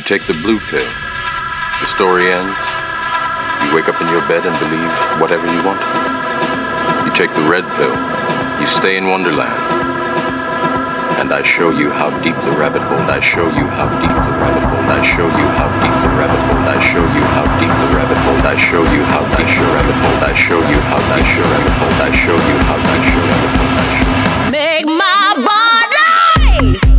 You take the blue pill. The story ends. You wake up in your bed and believe whatever you want. You take the red pill. You stay in Wonderland. And I show you how deep the rabbit hole. I show you how deep the rabbit hole. I show you how deep the rabbit hole. I show you how deep the rabbit hole. I show you how deep the rabbit hole. I show you how deep the rabbit hole. I show you how deep the rabbit hole. Make my body.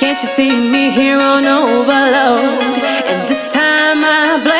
Can't you see me here on overload? And this time I blame.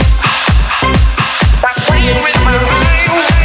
With my mind.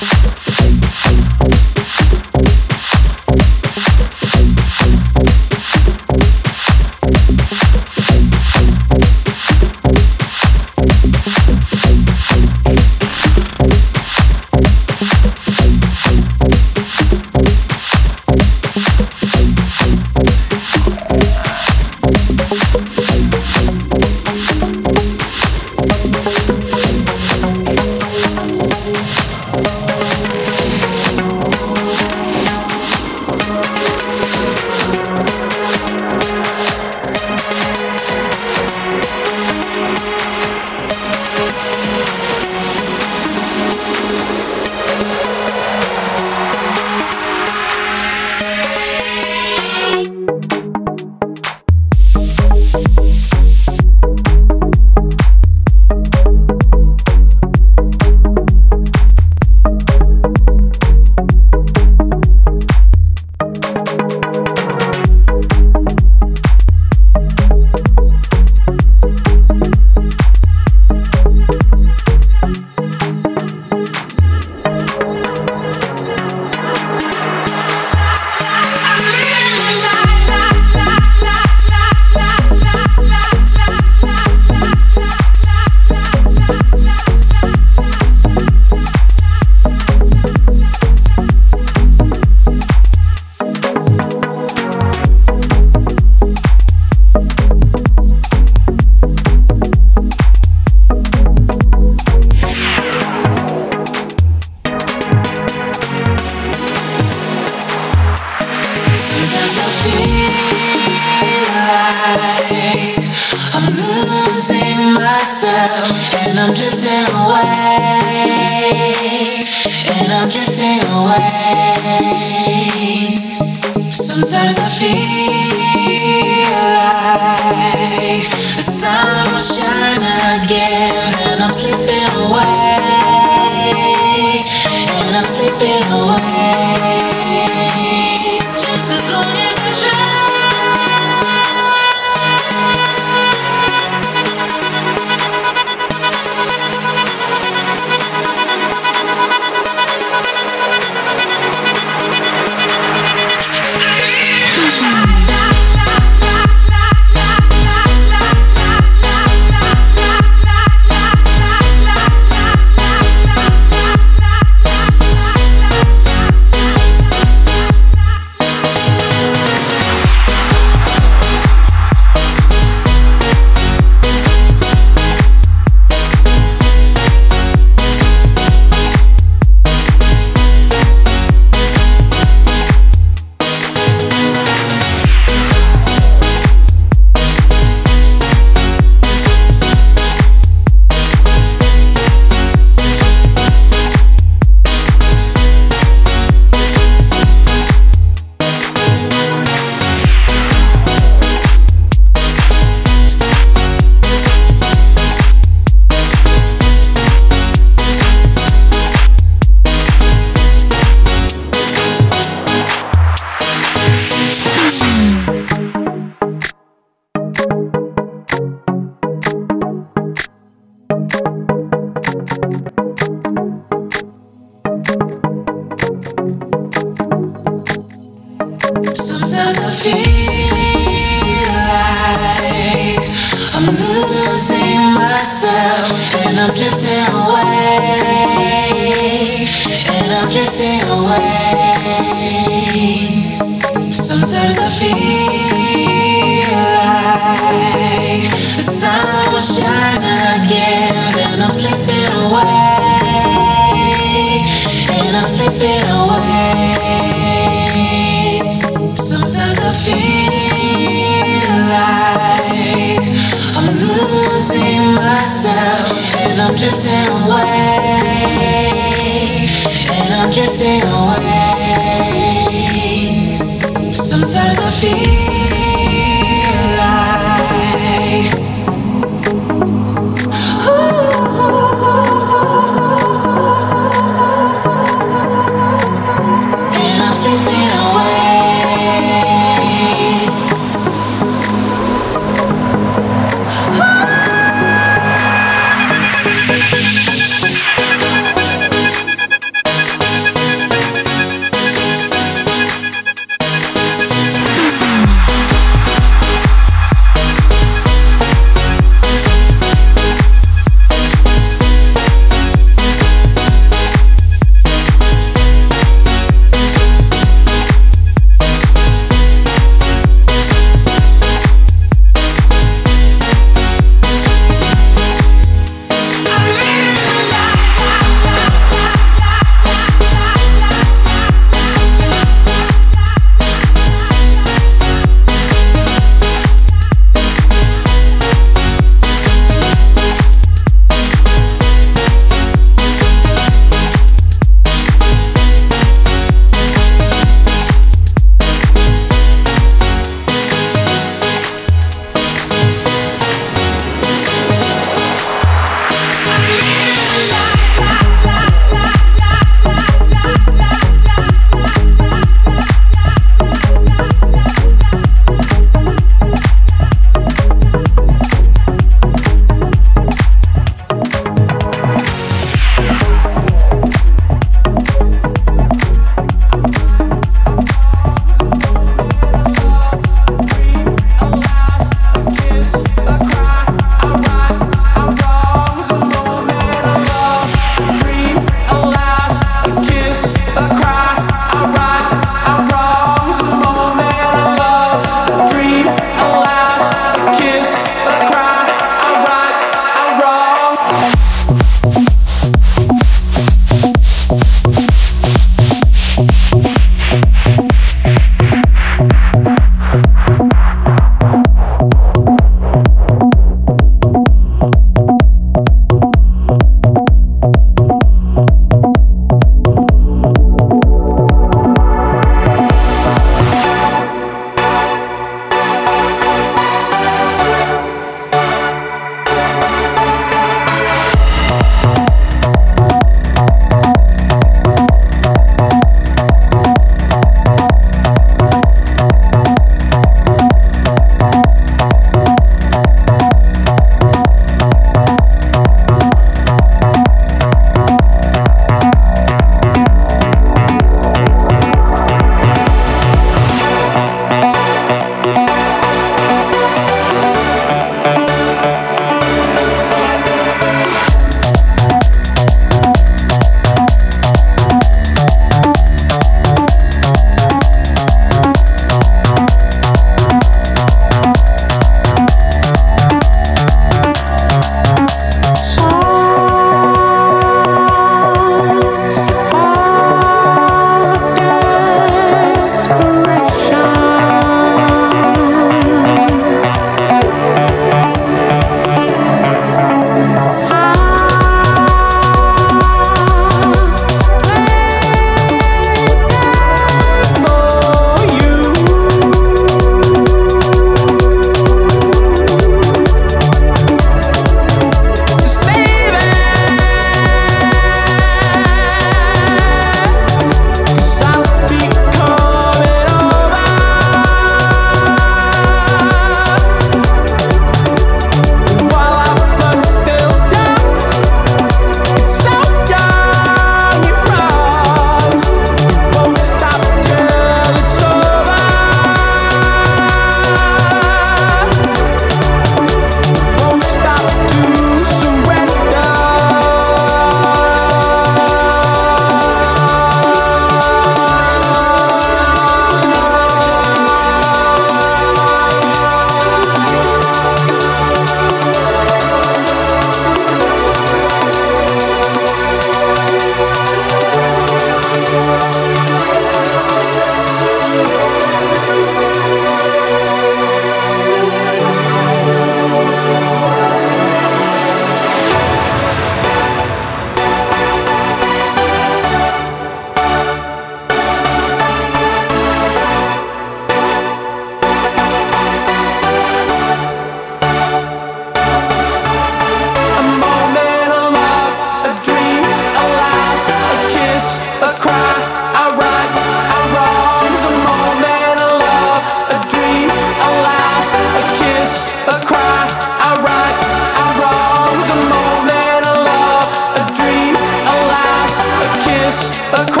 across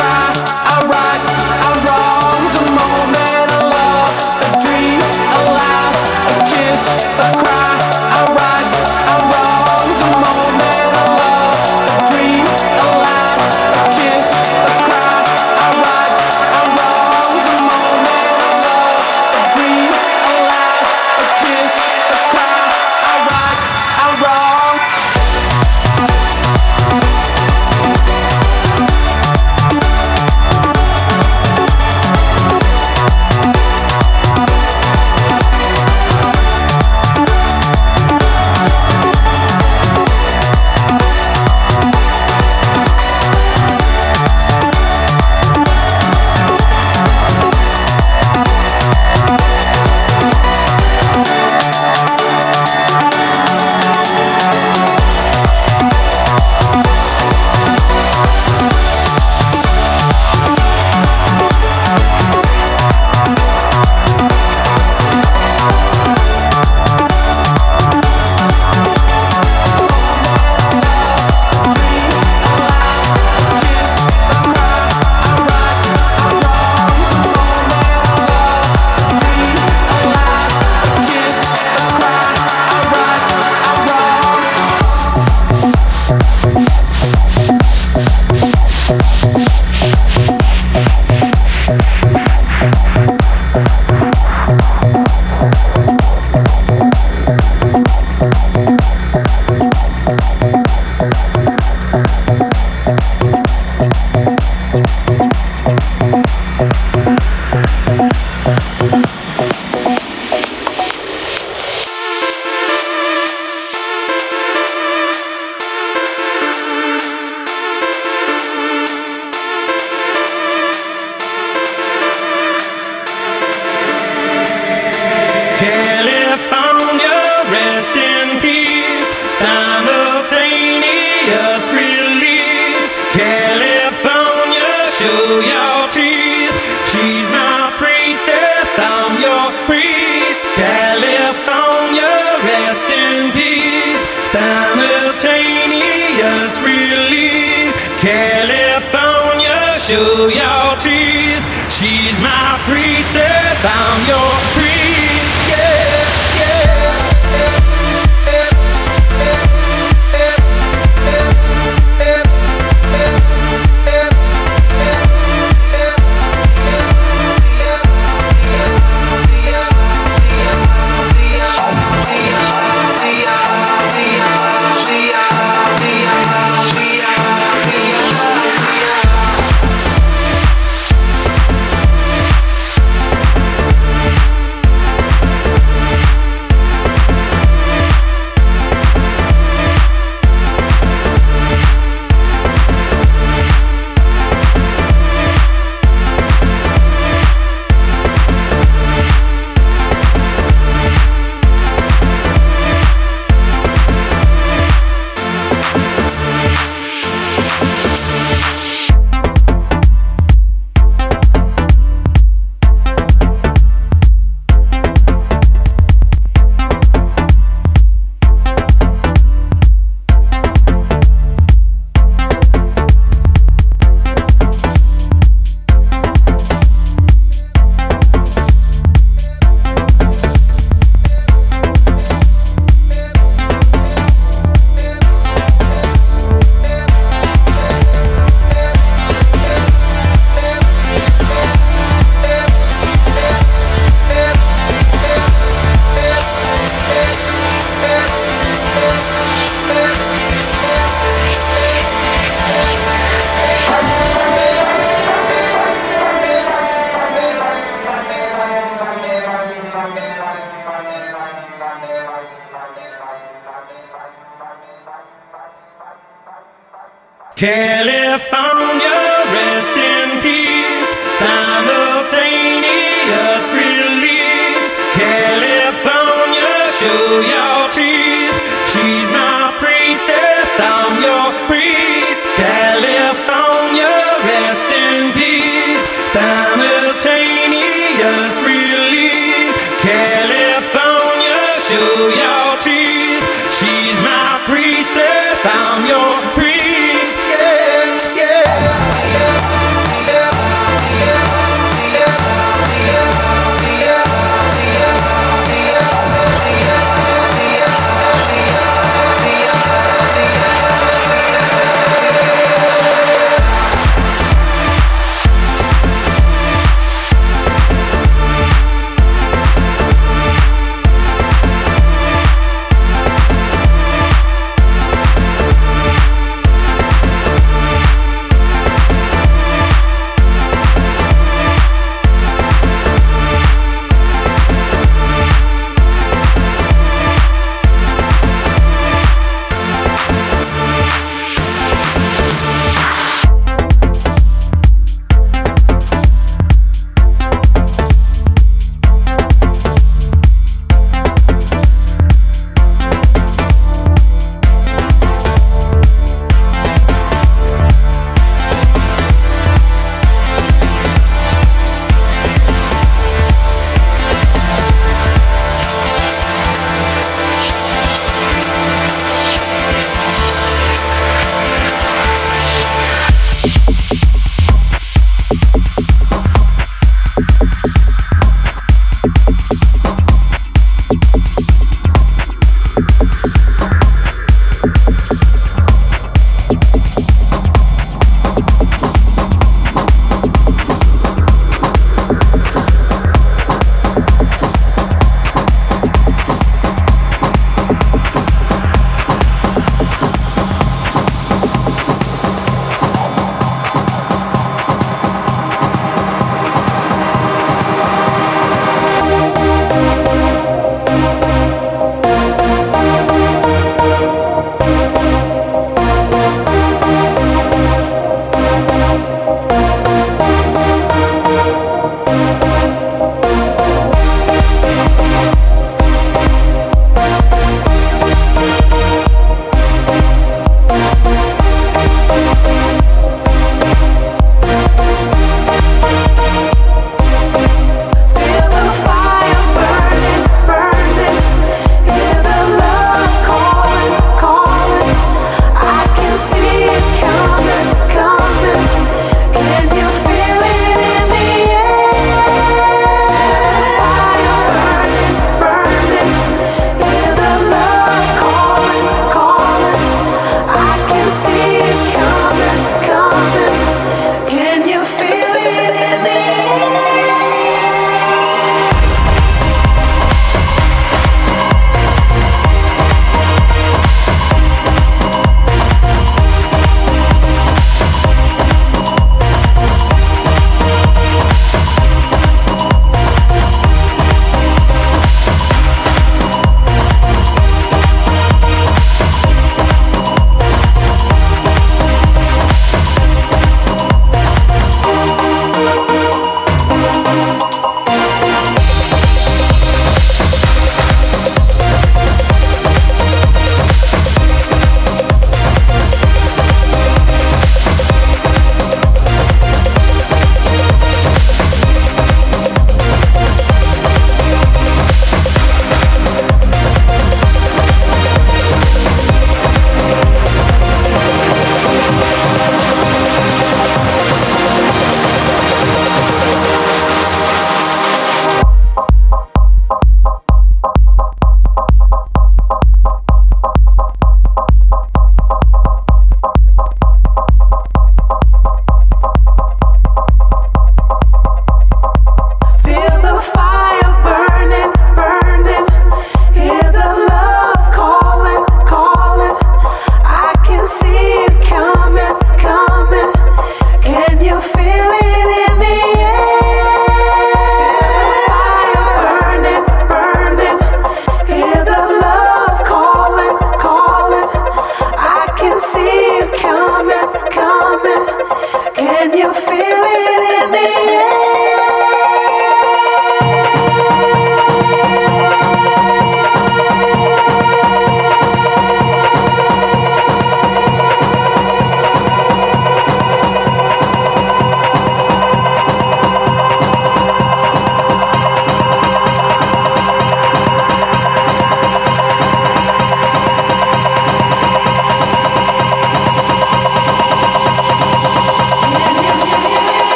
show your teeth. She's my priestess, I'm your yes, I'm.